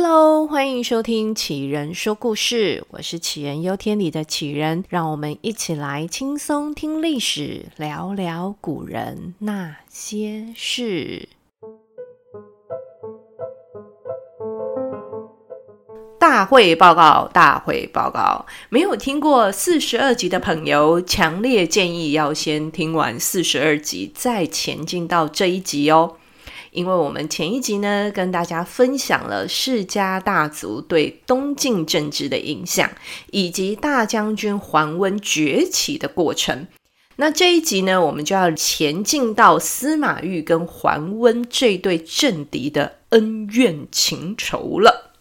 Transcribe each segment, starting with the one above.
Hello，欢迎收听杞人说故事，我是杞人忧天里的杞人，让我们一起来轻松听历史，聊聊古人那些事。大会报告，大会报告，没有听过四十二集的朋友，强烈建议要先听完四十二集，再前进到这一集哦。因为我们前一集呢，跟大家分享了世家大族对东晋政治的影响，以及大将军桓温崛起的过程。那这一集呢，我们就要前进到司马懿跟桓温这对政敌的恩怨情仇了。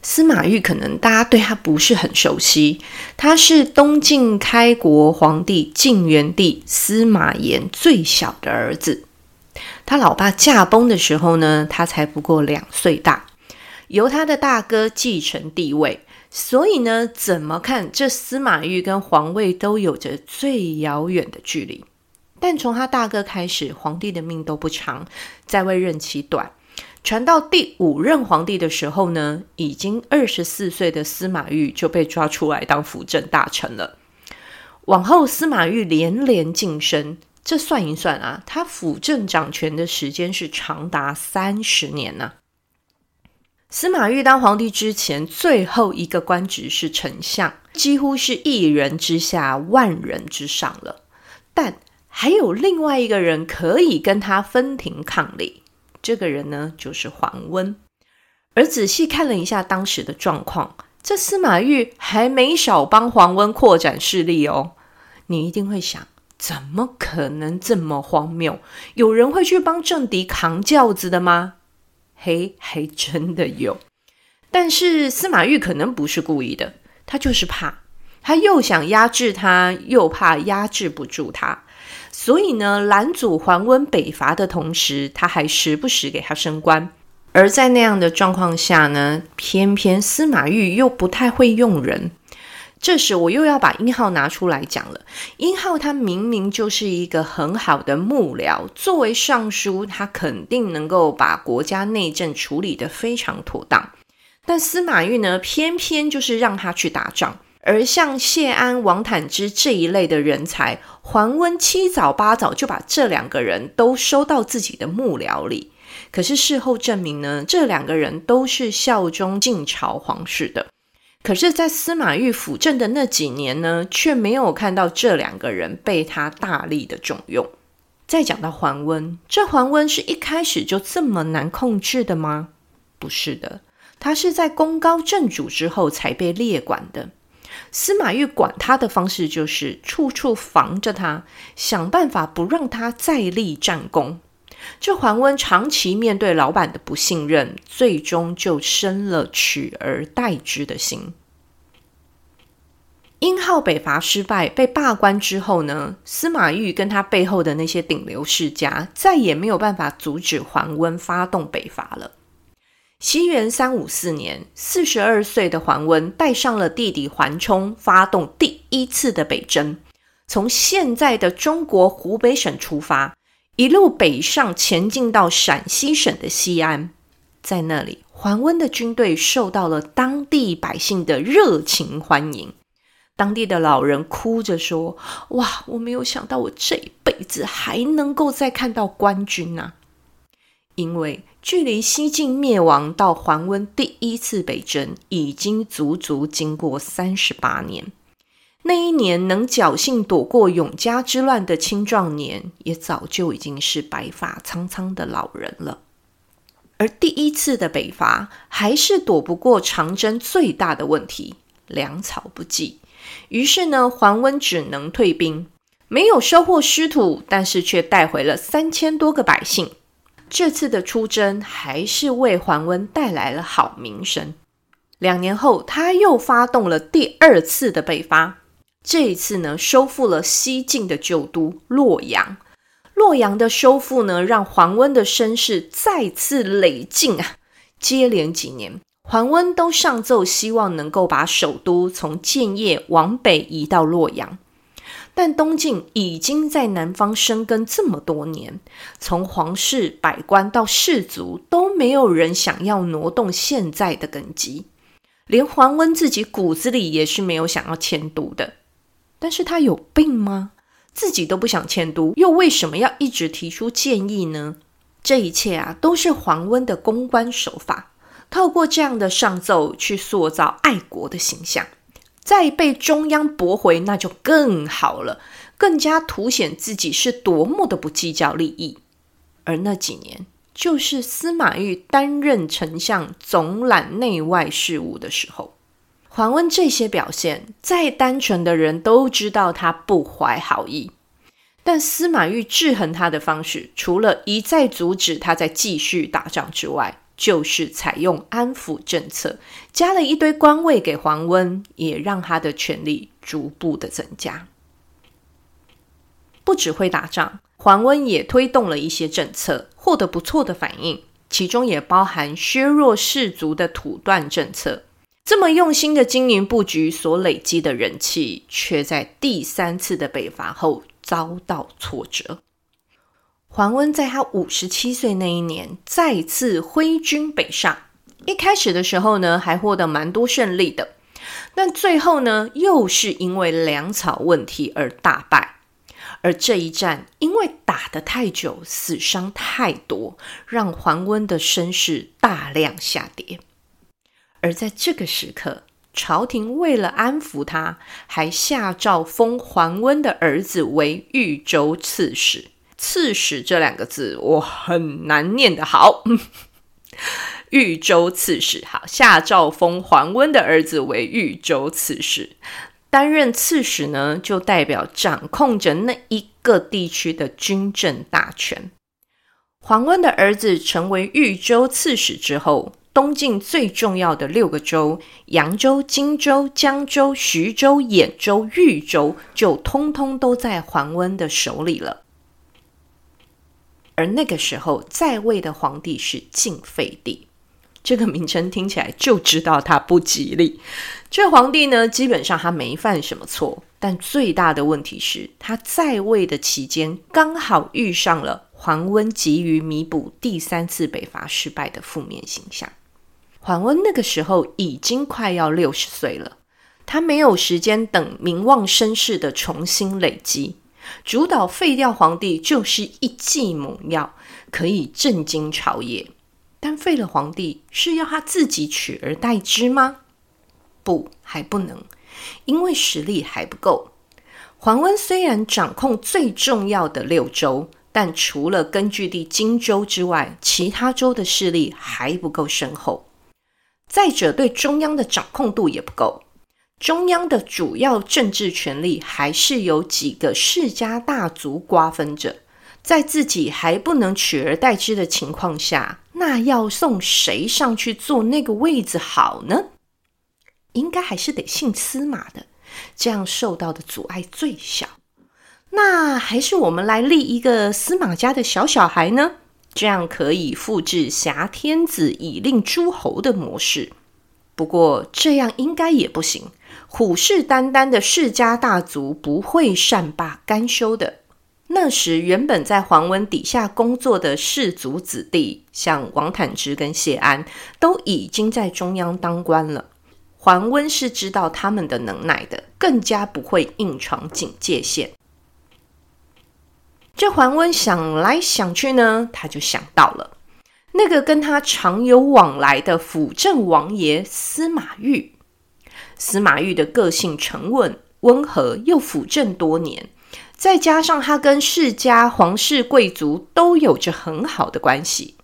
司马懿可能大家对他不是很熟悉，他是东晋开国皇帝晋元帝司马炎最小的儿子。他老爸驾崩的时候呢，他才不过两岁大，由他的大哥继承帝位，所以呢，怎么看这司马懿跟皇位都有着最遥远的距离。但从他大哥开始，皇帝的命都不长，在位任期短。传到第五任皇帝的时候呢，已经二十四岁的司马懿就被抓出来当辅政大臣了。往后，司马懿连连晋升。这算一算啊，他辅政掌权的时间是长达三十年呢、司马懿当皇帝之前，最后一个官职是丞相，几乎是一人之下，万人之上了。但还有另外一个人可以跟他分庭抗礼，这个人呢，就是桓温。而仔细看了一下当时的状况，这司马懿还没少帮桓温扩展势力哦。你一定会想。怎么可能这么荒谬？有人会去帮政敌扛轿子的吗？嘿，还真的有。但是司马懿可能不是故意的，他就是怕，他又想压制他，又怕压制不住他，所以呢，拦阻桓温北伐的同时，他还时不时给他升官。而在那样的状况下呢，偏偏司马懿又不太会用人。这时我又要把殷浩拿出来讲了。殷浩他明明就是一个很好的幕僚，作为尚书，他肯定能够把国家内政处理得非常妥当。但司马懿呢，偏偏就是让他去打仗。而像谢安、王坦之这一类的人才，桓温七早八早就把这两个人都收到自己的幕僚里。可是事后证明呢，这两个人都是效忠晋朝皇室的。可是，在司马懿辅政的那几年呢，却没有看到这两个人被他大力的重用。再讲到桓温，这桓温是一开始就这么难控制的吗？不是的，他是在功高震主之后才被列管的。司马懿管他的方式就是处处防着他，想办法不让他再立战功。这桓温长期面对老板的不信任，最终就生了取而代之的心。殷浩北伐失败，被罢官之后呢，司马懿跟他背后的那些顶流世家，再也没有办法阻止桓温发动北伐了。西元三五四年，四十二岁的桓温带上了弟弟桓冲，发动第一次的北征，从现在的中国湖北省出发。一路北上，前进到陕西省的西安，在那里，桓温的军队受到了当地百姓的热情欢迎。当地的老人哭着说：“哇，我没有想到我这一辈子还能够再看到官军啊！因为距离西晋灭亡到桓温第一次北征，已经足足经过三十八年。”那一年能侥幸躲过永嘉之乱的青壮年，也早就已经是白发苍苍的老人了。而第一次的北伐，还是躲不过长征最大的问题——粮草不济。于是呢，桓温只能退兵，没有收获失土，但是却带回了三千多个百姓。这次的出征，还是为桓温带来了好名声。两年后，他又发动了第二次的北伐。这一次呢，收复了西晋的旧都洛阳。洛阳的收复呢，让桓温的声势再次累进啊。接连几年，桓温都上奏，希望能够把首都从建业往北移到洛阳。但东晋已经在南方生根这么多年，从皇室、百官到士族，都没有人想要挪动现在的根基。连桓温自己骨子里也是没有想要迁都的。但是他有病吗？自己都不想迁都，又为什么要一直提出建议呢？这一切啊，都是桓温的公关手法。透过这样的上奏去塑造爱国的形象，再被中央驳回，那就更好了，更加凸显自己是多么的不计较利益。而那几年，就是司马懿担任丞相，总揽内外事务的时候。桓温这些表现，再单纯的人都知道他不怀好意，但司马懿制衡他的方式，除了一再阻止他再继续打仗之外，就是采用安抚政策，加了一堆官位给桓温，也让他的权力逐步的增加。不只会打仗，桓温也推动了一些政策，获得不错的反应，其中也包含削弱士族的土断政策。这么用心的经营布局所累积的人气，却在第三次的北伐后遭到挫折。桓温在他五十七岁那一年再次挥军北上，一开始的时候呢，还获得蛮多胜利的，但最后呢，又是因为粮草问题而大败。而这一战因为打得太久，死伤太多，让桓温的声势大量下跌。而在这个时刻，朝廷为了安抚他，还下诏封桓温的儿子为豫州刺史。刺史这两个字我很难念得好，豫州刺史。好，下诏封桓温的儿子为豫州刺史，担任刺史呢，就代表掌控着那一个地区的军政大权。桓温的儿子成为豫州刺史之后，东晋最重要的六个州——扬州、荆州、江州、徐州、兖州、豫州，就通通都在桓温的手里了。而那个时候在位的皇帝是晋废帝，这个名称听起来就知道他不吉利。这皇帝呢，基本上他没犯什么错，但最大的问题是他在位的期间刚好遇上了桓温急于弥补第三次北伐失败的负面形象。桓温那个时候已经快要六十岁了，他没有时间等名望声势的重新累积。主导废掉皇帝就是一剂猛药，可以震惊朝野。但废了皇帝是要他自己取而代之吗？不，还不能，因为实力还不够。桓温虽然掌控最重要的六州，但除了根据地荆州之外，其他州的势力还不够深厚。再者，对中央的掌控度也不够。中央的主要政治权力还是由几个世家大族瓜分着，在自己还不能取而代之的情况下，那要送谁上去坐那个位子好呢？应该还是得姓司马的，这样受到的阻碍最小。那还是我们来立一个司马家的小小孩呢？这样可以复制挟天子以令诸侯的模式。不过这样应该也不行。虎视眈眈的世家大族不会善罢甘休的。那时，原本在桓温底下工作的士族子弟，像王坦之跟谢安，都已经在中央当官了。桓温是知道他们的能耐的，更加不会硬闯警戒线。这桓温想来想去呢，他就想到了那个跟他常有往来的辅政王爷司马懿。司马懿的个性沉稳、温和，又辅政多年，再加上他跟世家、皇室、贵族都有着很好的关系。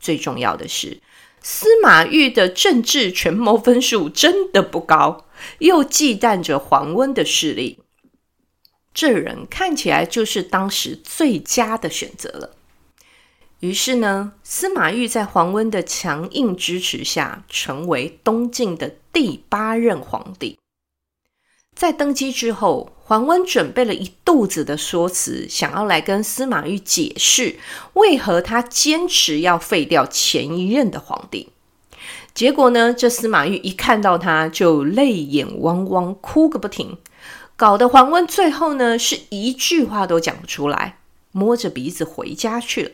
最重要的是，司马懿的政治权谋分数真的不高，又忌惮着桓温的势力，这人看起来就是当时最佳的选择了。于是呢，司马懿在桓温的强硬支持下，成为东晋的第八任皇帝。在登基之后，桓温准备了一肚子的说辞，想要来跟司马懿解释为何他坚持要废掉前一任的皇帝。结果呢，这司马懿一看到他就泪眼汪汪，哭个不停。搞得桓温最后呢是一句话都讲不出来，摸着鼻子回家去了。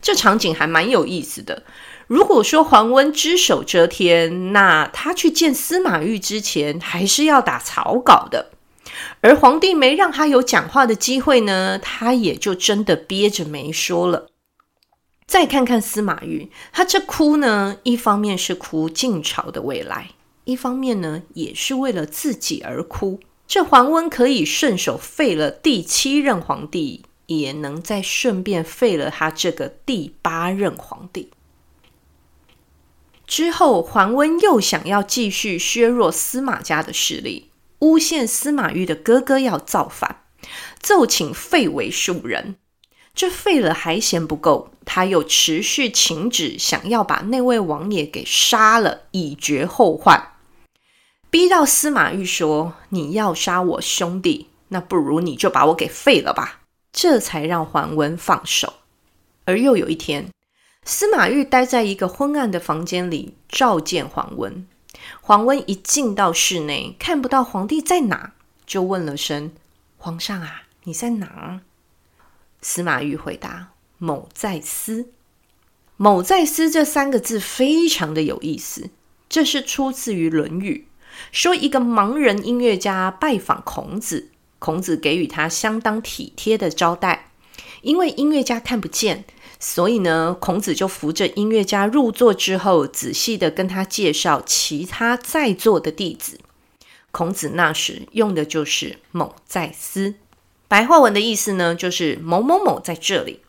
这场景还蛮有意思的。如果说桓温只手遮天，那他去见司马懿之前，还是要打草稿的。而皇帝没让他有讲话的机会呢，他也就真的憋着没说了。再看看司马懿，他这哭呢，一方面是哭晋朝的未来，一方面呢，也是为了自己而哭。这桓温可以顺手废了第七任皇帝，也能再顺便废了他这个第八任皇帝。之后，桓温又想要继续削弱司马家的势力，诬陷司马懿的哥哥要造反，奏请废为庶人。这废了还嫌不够，他又持续请旨，想要把那位王爷给杀了，以绝后患。逼到司马懿说：“你要杀我兄弟，那不如你就把我给废了吧。”这才让桓温放手。而又有一天。司马懿待在一个昏暗的房间里，召见桓温。桓温一进到室内，看不到皇帝在哪，就问了声：“皇上啊，你在哪？”司马懿回答：“某在思。”“某在思”这三个字非常的有意思，这是出自于《论语》，说一个盲人音乐家拜访孔子，孔子给予他相当体贴的招待，因为音乐家看不见。所以呢，孔子就扶着音乐家入座之后，仔细的跟他介绍其他在座的弟子。孔子那时用的就是“某在斯”，白话文的意思呢，就是某某某在这里。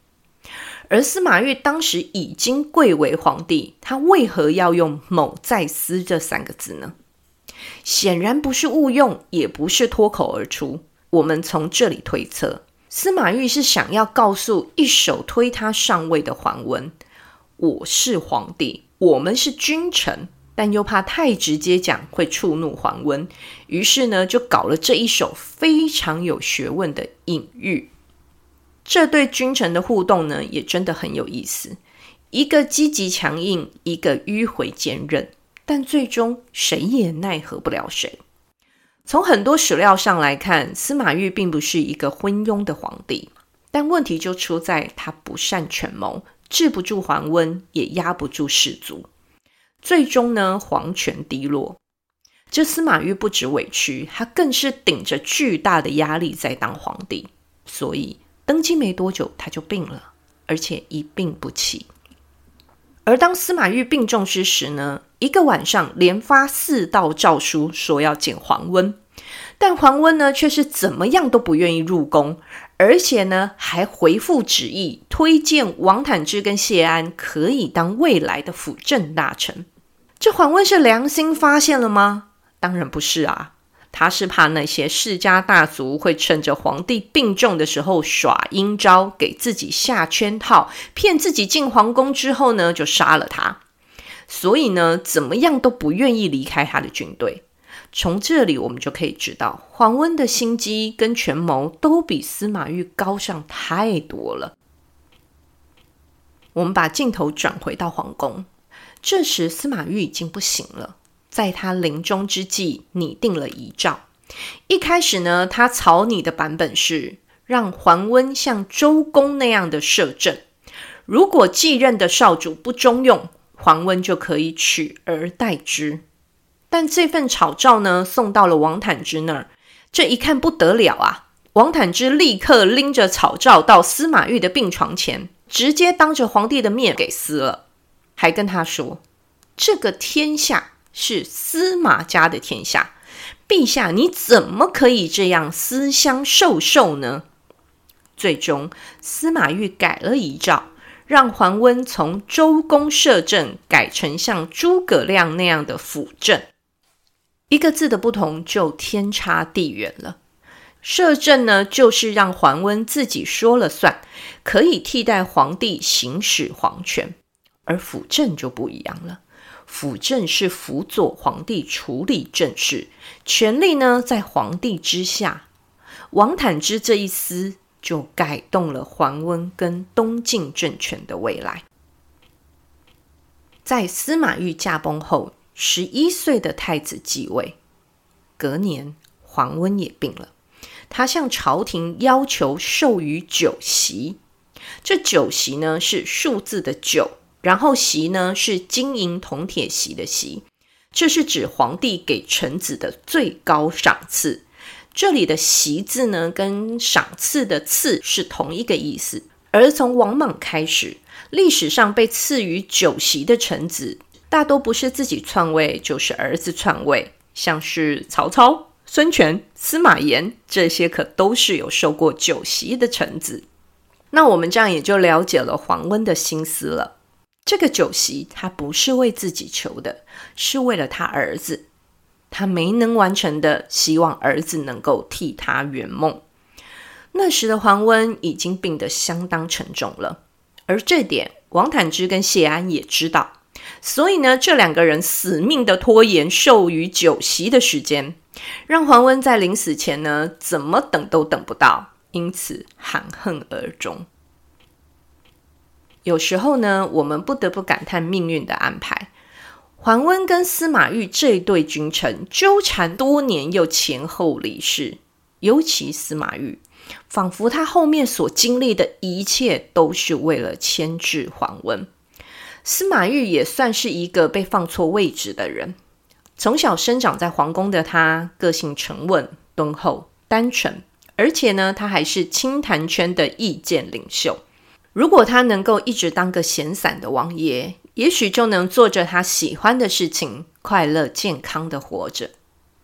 而司马懿当时已经贵为皇帝，他为何要用“某在斯”这三个字呢？显然不是误用，也不是脱口而出。我们从这里推测。司马懿是想要告诉一手推他上位的桓温：“我是皇帝，我们是君臣。”但又怕太直接讲会触怒桓温，于是呢，就搞了这一手非常有学问的隐喻。这对君臣的互动呢，也真的很有意思。一个积极强硬，一个迂回坚韧，但最终谁也奈何不了谁。从很多史料上来看，司马懿并不是一个昏庸的皇帝，但问题就出在他不善权谋，治不住桓温，也压不住士族，最终呢，皇权低落。这司马懿不止委屈，他更是顶着巨大的压力在当皇帝，所以登基没多久他就病了，而且一病不起。而当司马懿病重之时呢，一个晚上连发四道诏书，说要见桓温，但桓温呢却是怎么样都不愿意入宫，而且呢还回复旨意，推荐王坦之跟谢安可以当未来的辅政大臣。这桓温是良心发现了吗？当然不是啊。他是怕那些世家大族会趁着皇帝病重的时候耍阴招，给自己下圈套，骗自己进皇宫之后呢，就杀了他。所以呢，怎么样都不愿意离开他的军队。从这里我们就可以知道，桓温的心机跟权谋都比司马懿高尚太多了。我们把镜头转回到皇宫，这时司马懿已经不行了。在他临终之际，拟定了遗诏。一开始呢，他草拟的版本是让桓温像周公那样的摄政，如果继任的少主不中用，桓温就可以取而代之。但这份草诏呢，送到了王坦之那儿，这一看不得了啊！王坦之立刻拎着草诏到司马懿的病床前，直接当着皇帝的面给撕了，还跟他说：“这个天下。”是司马家的天下，陛下，你怎么可以这样私相授受呢？最终，司马懿改了遗诏，让桓温从周公摄政改成像诸葛亮那样的辅政。一个字的不同，就天差地远了。摄政呢，就是让桓温自己说了算，可以替代皇帝行使皇权；而辅政就不一样了。辅政是辅佐皇帝处理政事，权力呢在皇帝之下。王坦之这一思，就改动了桓温跟东晋政权的未来。在司马懿驾崩后，十一岁的太子继位。隔年，桓温也病了，他向朝廷要求授予酒席。这酒席呢是数字的九，然后席呢是金银铜铁席的席，这是指皇帝给臣子的最高赏赐。这里的席字呢跟赏赐的赐是同一个意思。而从王莽开始，历史上被赐予酒席的臣子，大多不是自己篡位，就是儿子篡位，像是曹操、孙权、司马炎这些，可都是有受过酒席的臣子。那我们这样也就了解了黄温的心思了。这个酒席他不是为自己求的，是为了他儿子，他没能完成的，希望儿子能够替他圆梦。那时的黄温已经病得相当沉重了，而这点王坦之跟谢安也知道，所以呢，这两个人死命的拖延授予酒席的时间，让黄温在临死前呢，怎么等都等不到，因此含恨而终。有时候呢，我们不得不感叹命运的安排。桓温跟司马懿这一对君臣纠缠多年，又前后离世，尤其司马懿。仿佛他后面所经历的一切都是为了牵制桓温。司马懿也算是一个被放错位置的人。从小生长在皇宫的他，个性沉稳、敦厚、单纯，而且呢，他还是清谈圈的意见领袖。如果他能够一直当个闲散的王爷，也许就能做着他喜欢的事情，快乐健康的活着。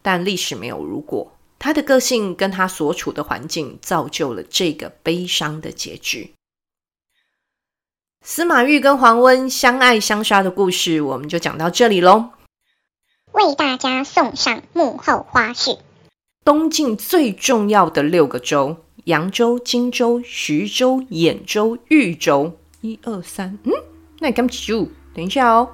但历史没有如果。他的个性跟他所处的环境，造就了这个悲伤的结局。司马懿跟黄温相爱相杀的故事，我们就讲到这里喽。为大家送上幕后花絮：东晋最重要的六个州——扬州、荆州、徐州、兖州、豫州，一二三，嗯，那你干嘛住？等一下哦，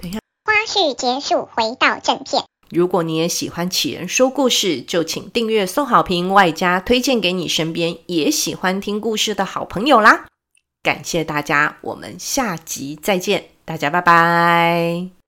等一下。花絮结束，回到正片。如果你也喜欢杞人说故事，就请订阅、送好评，外加推荐给你身边也喜欢听故事的好朋友啦！感谢大家，我们下集再见，大家拜拜。